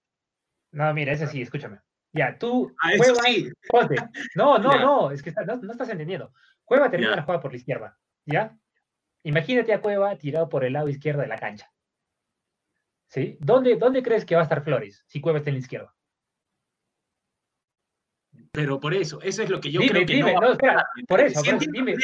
No, mira, ese sí, escúchame. Ya, tú. A eso sí. No, no, no, es que no, estás entendiendo. Cueva termina la jugada por la izquierda, ¿ya? Imagínate a Cueva tirado por el lado izquierdo de la cancha. ¿Sí? ¿Dónde, ¿Dónde crees que va a estar Flores si Cueva está en la izquierda? Pero por eso, eso es lo que yo creo que no, espera, por eso, dime.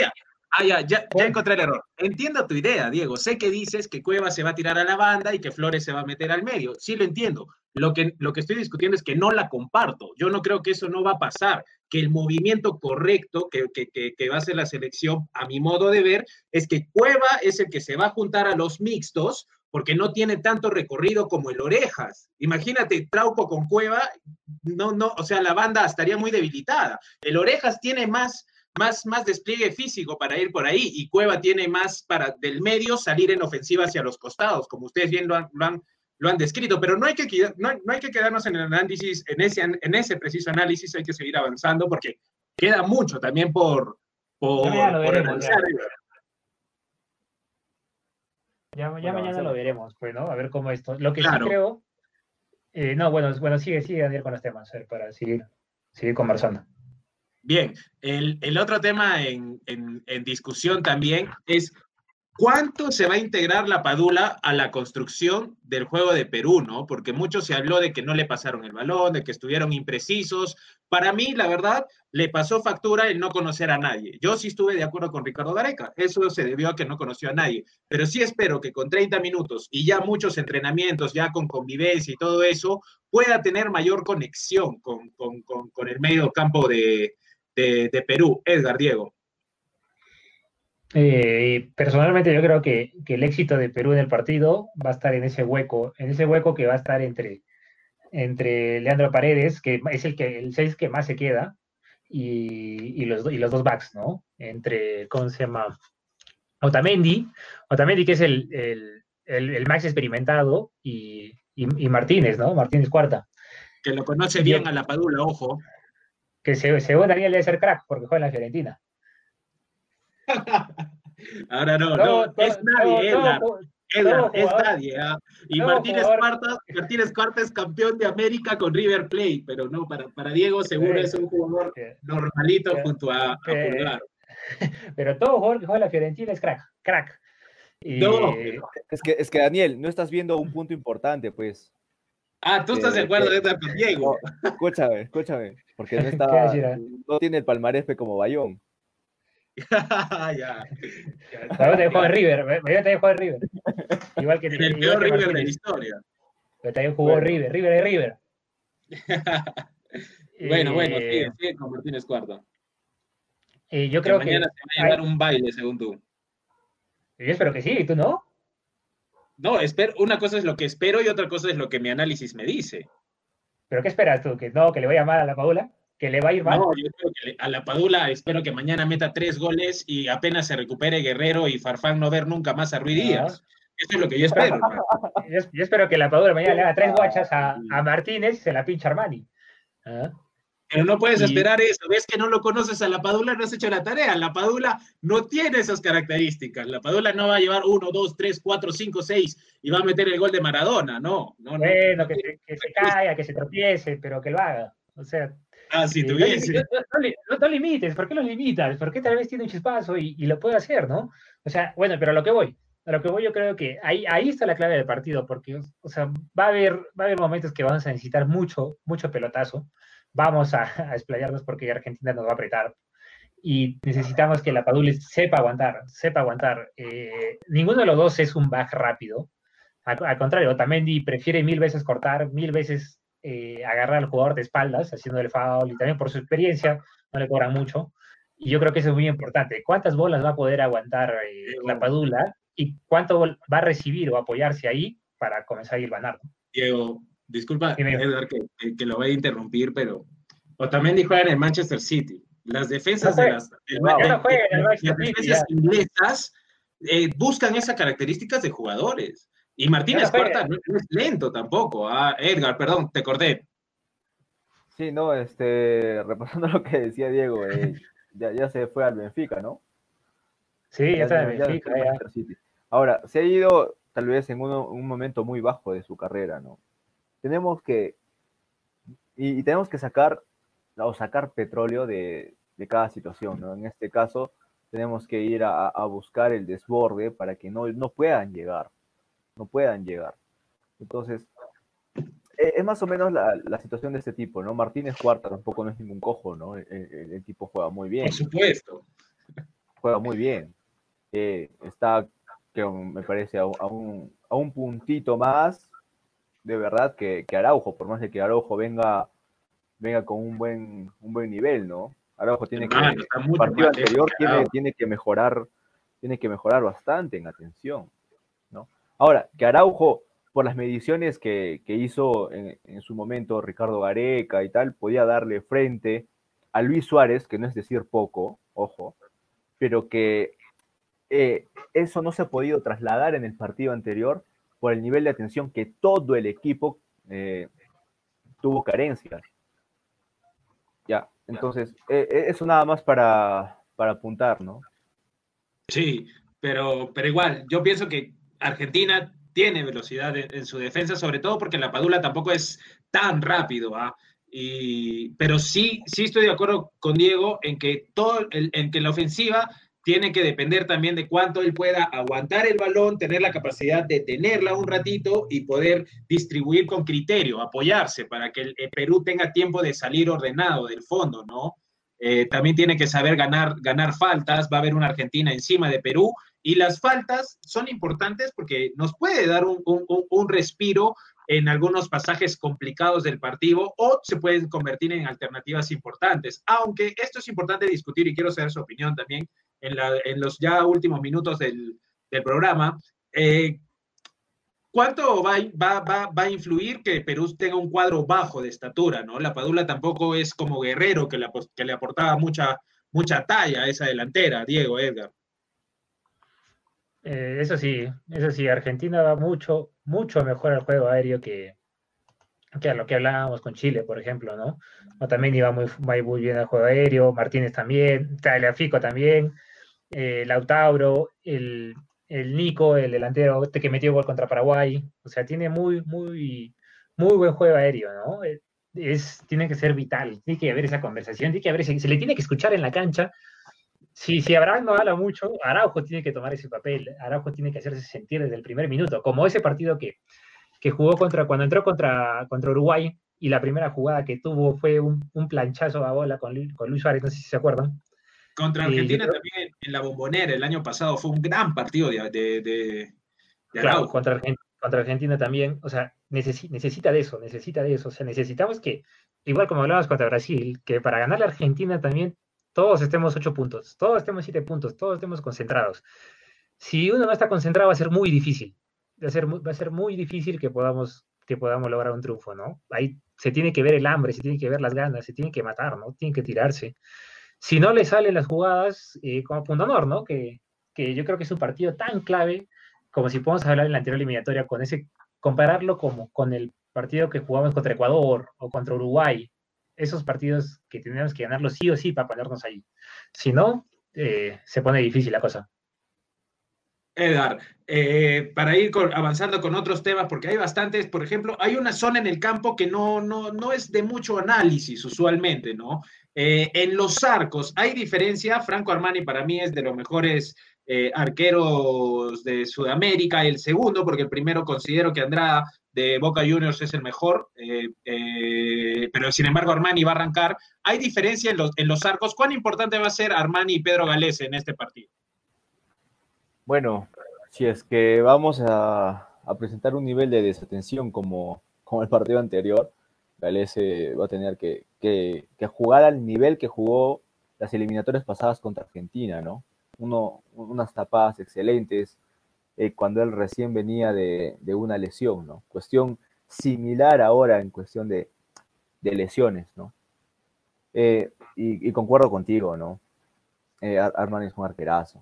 Ah, ya, ya, ya, encontré el error. Entiendo tu idea, Diego. Sé que dices que Cueva se va a tirar a la banda y que Flores se va a meter al medio. Sí lo entiendo. Lo que, lo que estoy discutiendo es que no la comparto. Yo no creo que eso no va a pasar. Que el movimiento correcto que, que, que, que va a hacer la selección, a mi modo de ver, es que Cueva es el que se va a juntar a los mixtos porque no tiene tanto recorrido como el Orejas. Imagínate, Trauco con Cueva, no, no, o sea, la banda estaría muy debilitada. El Orejas tiene más, más, más despliegue físico para ir por ahí y Cueva tiene más para del medio salir en ofensiva hacia los costados, como ustedes bien lo han, lo han, descrito, pero no hay, que, no, hay que quedarnos en el análisis, en ese, en ese preciso análisis hay que seguir avanzando porque queda mucho también por, por, ya, mañana lo veremos, pues, ¿no? A ver cómo esto. Lo que sí creo. Eh, no, bueno, bueno, sigue, sigue Daniel con los temas, para seguir, seguir conversando. Bien, el, el otro tema en, en, discusión también es ¿Cuánto se va a integrar la Padula a la construcción del juego de Perú, no? Porque mucho se habló de que no le pasaron el balón, de que estuvieron imprecisos. Para mí, la verdad, le pasó factura el no conocer a nadie. Yo sí estuve de acuerdo con Ricardo Gareca. Eso se debió a que no conoció a nadie. Pero sí espero que con 30 minutos y ya muchos entrenamientos, ya con convivencia y todo eso, pueda tener mayor conexión con, con, con, el medio campo de, de, de Perú. Edgar, Diego. Eh, personalmente yo creo que, el éxito de Perú en el partido va a estar en ese hueco, en ese hueco que va a estar entre, entre Leandro Paredes, que es el que el 6 que más se queda, y, los, y los dos backs, ¿no? Entre, ¿cómo se llama? Otamendi, Otamendi que es el, el, más experimentado, y, Martínez, ¿no? Martínez cuarta. Que lo conoce bien a la Padula, ojo. Que según Daniel debe ser crack, porque juega en la Fiorentina. Ahora no, no, es nadie, Edgar. Edgar, es nadie. ¿ah? Y Martínez Cuarta, Martínez Cuarta es campeón de América con River Plate, pero no, para, para Diego seguro es un jugador normalito junto a, a Pulgar. Pero todo jugador que juega la Fiorentina es crack, crack. No, es que, es que Daniel, no estás viendo un punto importante, pues. Ah, tú estás de acuerdo, Edgar, con Diego. escúchame, escúchame, porque no, está, no tiene el palmarés como Bayón. ya. Pero te jugó en River, me también jugó en River. Igual que el peor River de la historia. Pero también jugó River, River de River. bueno, bueno, sigue, sigue con Martínez Cuarto. Eh, yo creo que mañana se va a llevar un baile, según tú. Yo espero que sí, ¿y tú no? No, espero, una cosa es lo que espero y otra cosa es lo que mi análisis me dice. ¿Pero qué esperas tú? ¿Que no, que le vaya mal a la Paula? que le va a ir mal. No, yo creo que a la Padula espero que mañana meta tres goles y apenas se recupere Guerrero y Farfán no ver nunca más a Ruiz Díaz. Eso es lo que yo espero. yo, espero que la Padula mañana le haga tres guachas a, Martínez y se la pincha Armani. ¿Ah? Pero no puedes esperar eso. Ves que no lo conoces a la Padula, no has hecho la tarea. La Padula no tiene esas características. La Padula no va a llevar uno, dos, tres, cuatro, cinco, seis y va a meter el gol de Maradona. No, no, bueno, Que, se, que se caiga, que se tropiece, pero que lo haga. O sea, Ah, si tuviese. No, no, limites, ¿por qué lo limitas? ¿Por qué tal vez tiene un chispazo y, lo puede hacer, ¿no? O sea, bueno, pero a lo que voy, a lo que voy yo creo que ahí, ahí está la clave del partido, porque, o sea, va a haber, va a haber momentos que vamos a necesitar mucho, mucho pelotazo, vamos a, a explayarnos porque Argentina nos va a apretar, y necesitamos que la Padula sepa aguantar, sepa aguantar. Eh, ninguno de los dos es un back rápido, al, al contrario, Otamendi prefiere mil veces cortar, mil veces eh, agarrar al jugador de espaldas, haciendo el foul, y también por su experiencia, no le cobran mucho. Y yo creo que eso es muy importante. ¿Cuántas bolas va a poder aguantar eh, la Padula y cuánto va a recibir o apoyarse ahí para comenzar a ir ganando? Diego, disculpa, Edgar, que, que, lo voy a interrumpir, pero Otamendi juega en el Manchester City. Las defensas de las, defensas inglesas eh, buscan esas características de jugadores. Y Martínez Cuarta no es lento tampoco. Ah, Edgar, perdón, te acordé. Sí, no, este, repasando lo que decía Diego, eh, ya, se fue al Benfica, ¿no? Sí, ya, está en Benfica. Ahora, se ha ido tal vez en un momento muy bajo de su carrera, ¿no? Tenemos que, y, tenemos que sacar, o sacar petróleo de, cada situación, ¿no? En este caso, tenemos que ir a, buscar el desborde para que no, no puedan llegar, no puedan llegar. Entonces, e, es más o menos la, situación de este tipo, ¿no? Martínez Cuarta tampoco no es ningún cojo, ¿no? El, tipo juega muy bien. Por supuesto. Juega muy bien. Eh, está, que me parece, a, un, a, un, puntito más, de verdad, que, que, Araujo, por más de que Araujo venga, venga con un buen, un buen nivel, ¿no? Araujo tiene que, el partido anterior tiene, tiene, que mejorar, tiene que mejorar bastante en atención, ¿no? Ahora, que Araujo, por las mediciones que, hizo en, su momento Ricardo Gareca y tal, podía darle frente a Luis Suárez, que no es decir poco, ojo, pero que eh, eso no se ha podido trasladar en el partido anterior por el nivel de atención que todo el equipo eh, tuvo carencias. Ya, entonces, eh, eh, eso nada más para, apuntar, ¿no? Sí, pero, pero igual, yo pienso que Argentina tiene velocidad en, su defensa, sobre todo porque la Padula tampoco es tan rápido, ¿ah? Y, pero sí, sí estoy de acuerdo con Diego en que todo, en que la ofensiva tiene que depender también de cuánto él pueda aguantar el balón, tener la capacidad de tenerla un ratito y poder distribuir con criterio, apoyarse para que el, Perú tenga tiempo de salir ordenado del fondo, ¿no? Eh, también tiene que saber ganar, ganar faltas, va a haber una Argentina encima de Perú y las faltas son importantes porque nos puede dar un, un respiro en algunos pasajes complicados del partido o se pueden convertir en alternativas importantes. Aunque esto es importante discutir y quiero saber su opinión también en, los ya últimos minutos del, programa. Eh, ¿Cuánto va, va, a influir que Perú tenga un cuadro bajo de estatura? ¿no? La Padula tampoco es como Guerrero, que le, que le aportaba mucha, mucha talla a esa delantera, Diego, Edgar. Eh, eso sí, eso sí, Argentina va mucho, mucho mejor al juego aéreo que, que a lo que hablábamos con Chile, por ejemplo, ¿no? O también iba muy, muy bien al juego aéreo, Martínez también, Tagliafico también eh, Lautauro, el, el, Nico, el delantero que metió gol contra Paraguay. O sea, tiene muy, muy, muy buen juego aéreo, ¿no? Eh, es, tiene que ser vital, tiene que haber esa conversación, tiene que haber, se, le tiene que escuchar en la cancha. Si, si Abraham no habla mucho, Araujo tiene que tomar ese papel, Araujo tiene que hacerse sentir desde el primer minuto, como ese partido que, que jugó contra, cuando entró contra, contra Uruguay, y la primera jugada que tuvo fue un, un planchazo a bola con, con Luis Suárez, no sé si se acuerdan. Contra Argentina también en la bombonera el año pasado fue un gran partido de, de, claro, contra, contra, Argentina también, o sea, necesita de eso, necesita de eso, o sea, necesitamos que, igual como hablabas contra Brasil, que para ganar la Argentina también todos estemos ocho puntos, todos estemos siete puntos, todos estemos concentrados. Si uno no está concentrado va a ser muy difícil, va a ser, va a ser muy difícil que podamos, que podamos lograr un triunfo, ¿no? Ahí se tiene que ver el hambre, se tiene que ver las ganas, se tiene que matar, ¿no? Tiene que tirarse si no le salen las jugadas, eh, como Punto Honor, ¿no? Que, que, yo creo que es un partido tan clave, como si podemos hablar en la anterior eliminatoria, con ese, compararlo como con el partido que jugamos contra Ecuador o contra Uruguay, esos partidos que tenemos que ganarlos sí o sí para ponernos ahí. Si no, eh, se pone difícil la cosa. Edgar, eh, para ir avanzando con otros temas, porque hay bastantes, por ejemplo, hay una zona en el campo que no, no, no es de mucho análisis usualmente, ¿no? Eh, en los arcos, ¿hay diferencia? Franco Armani para mí es de los mejores eh, arqueros de Sudamérica, el segundo, porque el primero considero que Andrada de Boca Juniors es el mejor, eh, pero sin embargo Armani va a arrancar. ¿Hay diferencia en los, en los arcos? ¿Cuán importante va a ser Armani y Pedro Galese en este partido? Bueno, si es que vamos a, presentar un nivel de desatención como, como el partido anterior, Galese va a tener que, jugar al nivel que jugó las eliminatorias pasadas contra Argentina, ¿no? Unas tapadas excelentes eh, cuando él recién venía de, una lesión, ¿no? Cuestión similar ahora en cuestión de, lesiones, ¿no? Eh, y, concuerdo contigo, ¿no? Eh, Armani es un arquerazo.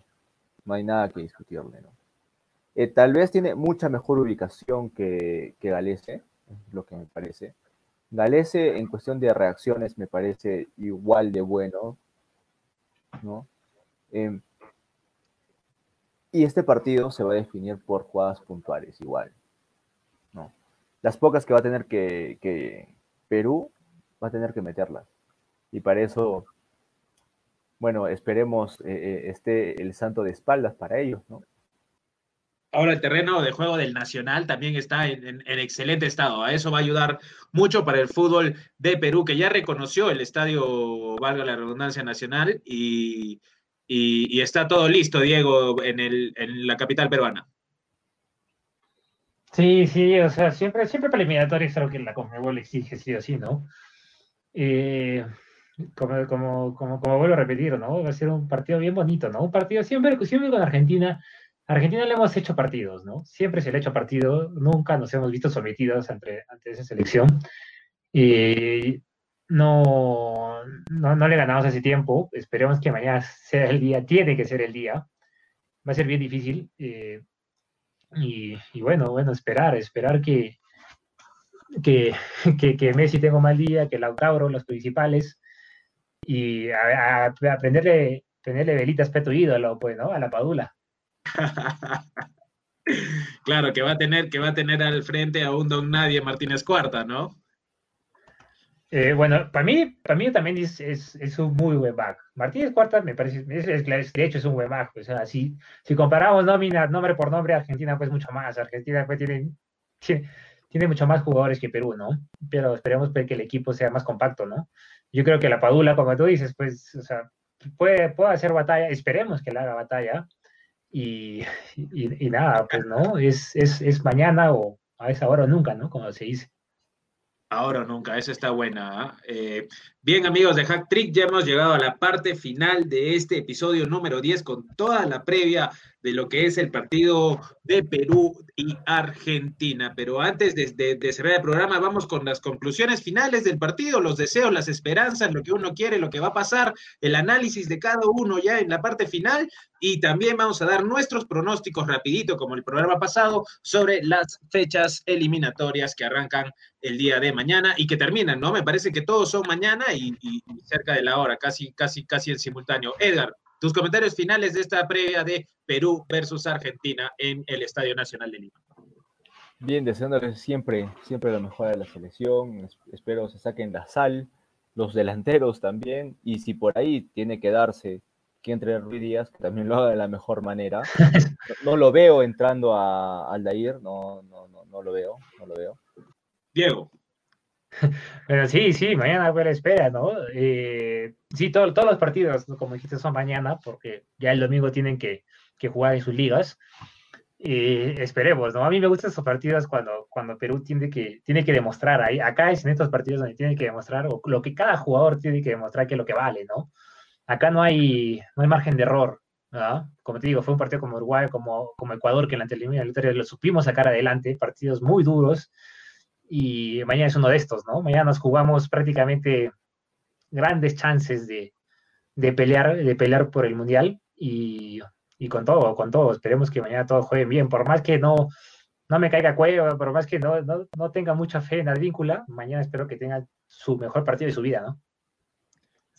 No hay nada que discutirle, ¿no? Eh, tal vez tiene mucha mejor ubicación que, que Galese, es lo que me parece. Galese en cuestión de reacciones me parece igual de bueno, ¿no? Em, y este partido se va a definir por jugadas puntuales igual, ¿no? Las pocas que va a tener que, Perú va a tener que meterlas. Y para eso, bueno, esperemos eh, eh, esté el santo de espaldas para ellos, ¿no? Ahora el terreno de juego del Nacional también está en, excelente estado. A eso va a ayudar mucho para el fútbol de Perú, que ya reconoció el estadio, valga la redundancia, nacional y, está todo listo, Diego, en, el, en la capital peruana. Sí, sí, o sea, siempre, siempre para eliminatorias creo que la Conmebol exige sí o sí, ¿no? Eh, como, como, como, como vuelvo a repetir, ¿no? Va a ser un partido bien bonito, ¿no? Un partido siempre, siempre con Argentina Argentina le hemos hecho partidos, ¿no? Siempre se le ha hecho partido, nunca nos hemos visto sometidos ante, ante esa selección. Y no, no, le ganamos hace tiempo. Esperemos que mañana sea el día, tiene que ser el día. Va a ser bien difícil. Eh, y, bueno, bueno, esperar, esperar que, que, que, Messi tenga un mal día, que Lautaro, los principales, y a, tenerle velitas peto ídolo, pues, ¿no? A la Padula. claro, que va a tener, que va a tener al frente a un don nadie Martínez Cuarta, ¿no? Eh, bueno, para mí, para mí también es, es, un muy buen back. Martínez Cuarta me parece, es, de hecho es un buen back. O sea, si, si comparamos nómina, nombre por nombre, Argentina pues mucho más. Argentina pues tiene, tiene, mucho más jugadores que Perú, ¿no? Pero esperemos pues, que el equipo sea más compacto, ¿no? Yo creo que la Padula, como tú dices, pues, o sea, puede, puede hacer batalla, esperemos que le haga batalla, y, y, nada, pues no, es, es, es, mañana o a esa hora o nunca, ¿no? Como se dice. Ahora o nunca, esa está buena. ¿ah? Eh, bien, amigos de Hack Trick, ya hemos llegado a la parte final de este episodio número 10 con toda la previa de lo que es el partido de Perú y Argentina. Pero antes de, cerrar el programa, vamos con las conclusiones finales del partido, los deseos, las esperanzas, lo que uno quiere, lo que va a pasar, el análisis de cada uno ya en la parte final. Y también vamos a dar nuestros pronósticos rapidito, como el programa pasado, sobre las fechas eliminatorias que arrancan el día de mañana y que terminan, ¿no? Me parece que todos son mañana y, y cerca de la hora, casi, casi, casi en simultáneo. Edgar, tus comentarios finales de esta previa de Perú versus Argentina en el Estadio Nacional de Lima. Bien, deseándoles siempre, siempre lo mejor de la selección. Espero se saquen la sal, los delanteros también. Y si por ahí tiene que darse que entre Ruiz Díaz, que también lo haga de la mejor manera. No, lo veo entrando a Aldair, no, no, no, no lo veo, no lo veo. Diego. Pero sí, sí, mañana fue la espera, ¿no? Eh, sí, todos los partidos, como dijiste, son mañana, porque ya el domingo tienen que, jugar en sus ligas. Y esperemos, ¿no? A mí me gustan esos partidos cuando, cuando Perú tiene que, tiene que demostrar. Ahí, acá es en estos partidos donde tiene que demostrar lo que cada jugador tiene que demostrar que es lo que vale, ¿no? Acá no hay, no hay margen de error, ¿no? Como te digo, fue un partido como Uruguay, como, como Ecuador, que en la eliminatoria lo supimos sacar adelante, partidos muy duros y mañana es uno de estos, ¿no? Mañana nos jugamos prácticamente grandes chances de, pelear, de pelear por el Mundial y, con todo, con todo. Esperemos que mañana todos jueguen bien, por más que no, no me caiga cuello, por más que no, no, tenga mucha fe en Advíncula, mañana espero que tenga su mejor partido de su vida, ¿no?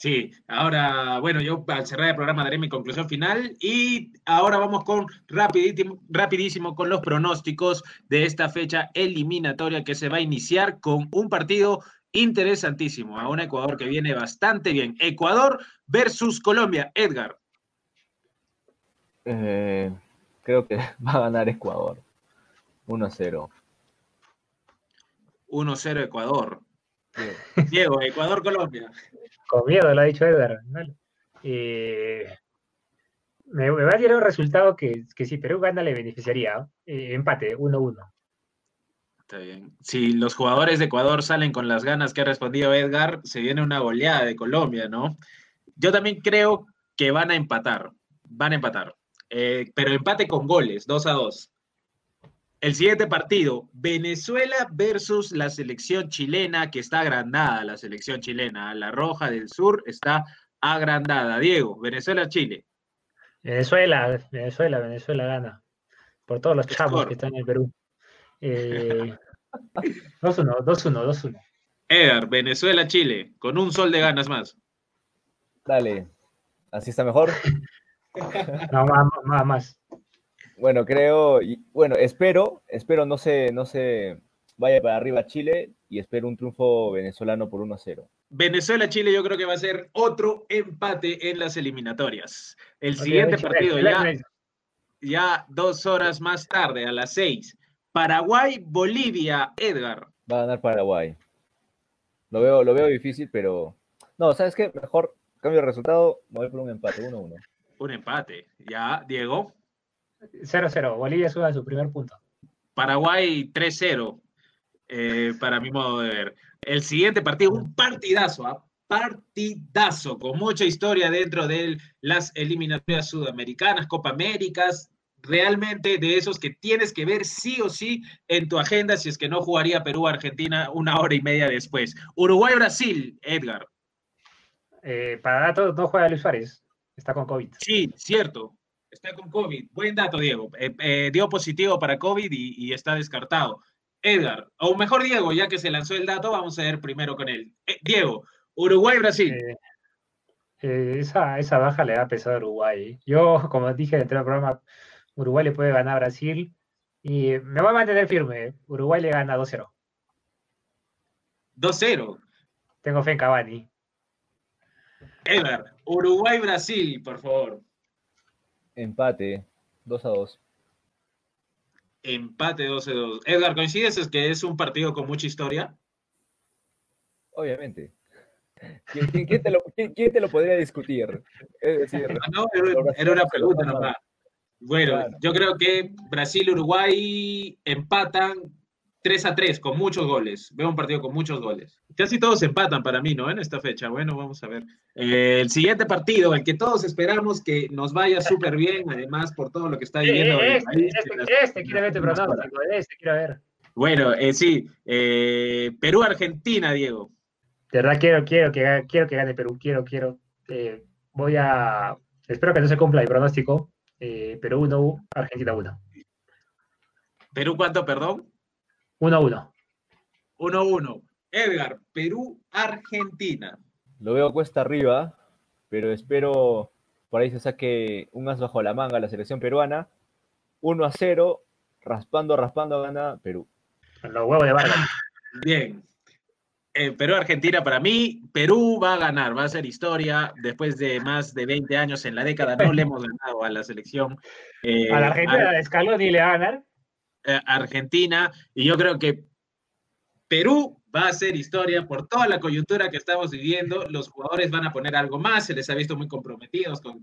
Sí, ahora, bueno, yo al cerrar el programa daré mi conclusión final y ahora vamos con rapidísimo, rapidísimo con los pronósticos de esta fecha eliminatoria que se va a iniciar con un partido interesantísimo a un Ecuador que viene bastante bien. Ecuador versus Colombia. Edgar. Eh, creo que va a ganar Ecuador. 1-0. 1-0 Ecuador. Diego, Ecuador-Colombia. Con miedo, lo ha dicho Edgar. Eh, me, va a tirar un resultado que, si Perú gana le beneficiaría. Eh, empate, 1-1. Está bien. Si los jugadores de Ecuador salen con las ganas que ha respondido Edgar, se viene una goleada de Colombia, ¿no? Yo también creo que van a empatar. Van a empatar. Eh, pero empate con goles, 2 a 2. El siguiente partido, Venezuela versus la selección chilena, que está agrandada, la selección chilena. La Roja del Sur está agrandada. Diego, Venezuela-Chile. Venezuela, Venezuela, Venezuela gana. Por todos los chavos que están en el Perú. 2-1, 2-1, 2-1. Edgar, Venezuela-Chile, con un sol de ganas más. Dale, así está mejor. no, más, más, más. Bueno, creo, y, bueno, espero, espero no se, no se vaya para arriba Chile y espero un triunfo venezolano por 1 0. Venezuela-Chile yo creo que va a ser otro empate en las eliminatorias. El siguiente partido ya, ya dos horas más tarde, a las seis. Paraguay-Bolivia, Edgar. Va a ganar Paraguay. Lo veo, lo veo difícil, pero... No, ¿sabes qué? Mejor cambio de resultado, voy por un empate, 1-1. Un empate. Ya, Diego. 0-0. Bolivia sube su primer punto. Paraguay 3-0, eh, para mi modo de ver. El siguiente partido, un partidazo, ¿ah? partidazo, con mucha historia dentro de las eliminatorias sudamericanas, Copa Américas, realmente de esos que tienes que ver sí o sí en tu agenda si es que no jugaría Perú-Argentina una hora y media después. Uruguay-Brasil, Edgar. Eh, para datos, no juega Luis Suárez, está con COVID. Sí, cierto, está con COVID. Buen dato, Diego. Eh, eh, dio positivo para COVID y, está descartado. Edgar, o mejor Diego, ya que se lanzó el dato, vamos a ver primero con él. Eh, Diego, Uruguay-Brasil. esa, esa baja le da pesado a Uruguay. Yo, como dije en el programa, Uruguay le puede ganar a Brasil y me voy a mantener firme. Uruguay le gana 2-0. 2-0. Tengo fe en Cavani. Edgar, Uruguay-Brasil, por favor. Empate, 2 a 2. Empate 12 2. Edgar, ¿coincides es que es un partido con mucha historia? Obviamente. ¿Quién, te, lo, podría discutir? Es decir, ah, no, era, una pregunta nomás. Bueno, yo creo que Brasil-Uruguay empatan 3 a 3, con muchos goles. Veo un partido con muchos goles. Casi todos empatan para mí, ¿no? En esta fecha. Bueno, vamos a ver. Eh, el siguiente partido, el que todos esperamos que nos vaya súper bien, además por todo lo que está viviendo. este, este, este quiere ver pronóstico, este quiero ver. Bueno, eh, sí. Eh, Perú-Argentina, Diego. De verdad quiero, quiero, que, quiero que gane Perú. Quiero, quiero. voy a. Espero que no se cumpla el pronóstico. Perú 1, Argentina 1. ¿Perú cuánto, perdón? 1-1. 1-1. Edgar, Perú-Argentina. Lo veo cuesta arriba, pero espero por ahí se saque un as bajo la manga la selección peruana. 1 a 0, raspando, raspando, gana Perú. Los huevos de Vargas. Bien. Eh, Perú-Argentina para mí, Perú va a ganar, va a ser historia. Después de más de 20 años en la década, no le hemos ganado a la selección. Eh, a la Argentina de Scaloni le va a ganar. Eh, Argentina, y yo creo que Perú va a ser historia por toda la coyuntura que estamos viviendo. Los jugadores van a poner algo más, se les ha visto muy comprometidos con,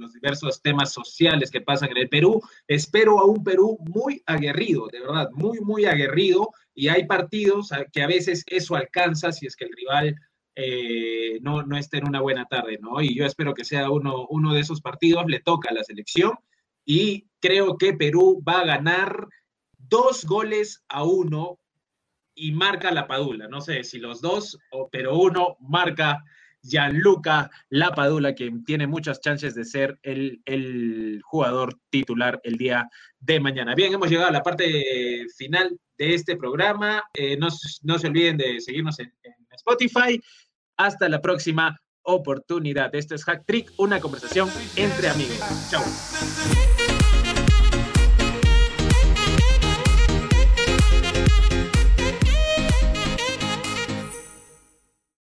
los diversos temas sociales que pasan en el Perú. Espero a un Perú muy aguerrido, de verdad, muy, muy aguerrido. Y hay partidos que a veces eso alcanza si es que el rival eh, no, no está en una buena tarde, ¿no? Y yo espero que sea uno, uno de esos partidos, le toca a la selección y creo que Perú va a ganar dos goles a uno y marca la Padula. No sé si los dos, pero uno marca Gianluca Lapadula, quien tiene muchas chances de ser el, jugador titular el día de mañana. Bien, hemos llegado a la parte final de este programa. Eh, no, se olviden de seguirnos en, en, Spotify. Hasta la próxima oportunidad. Esto es Hack Trick, una conversación entre amigos. Chao.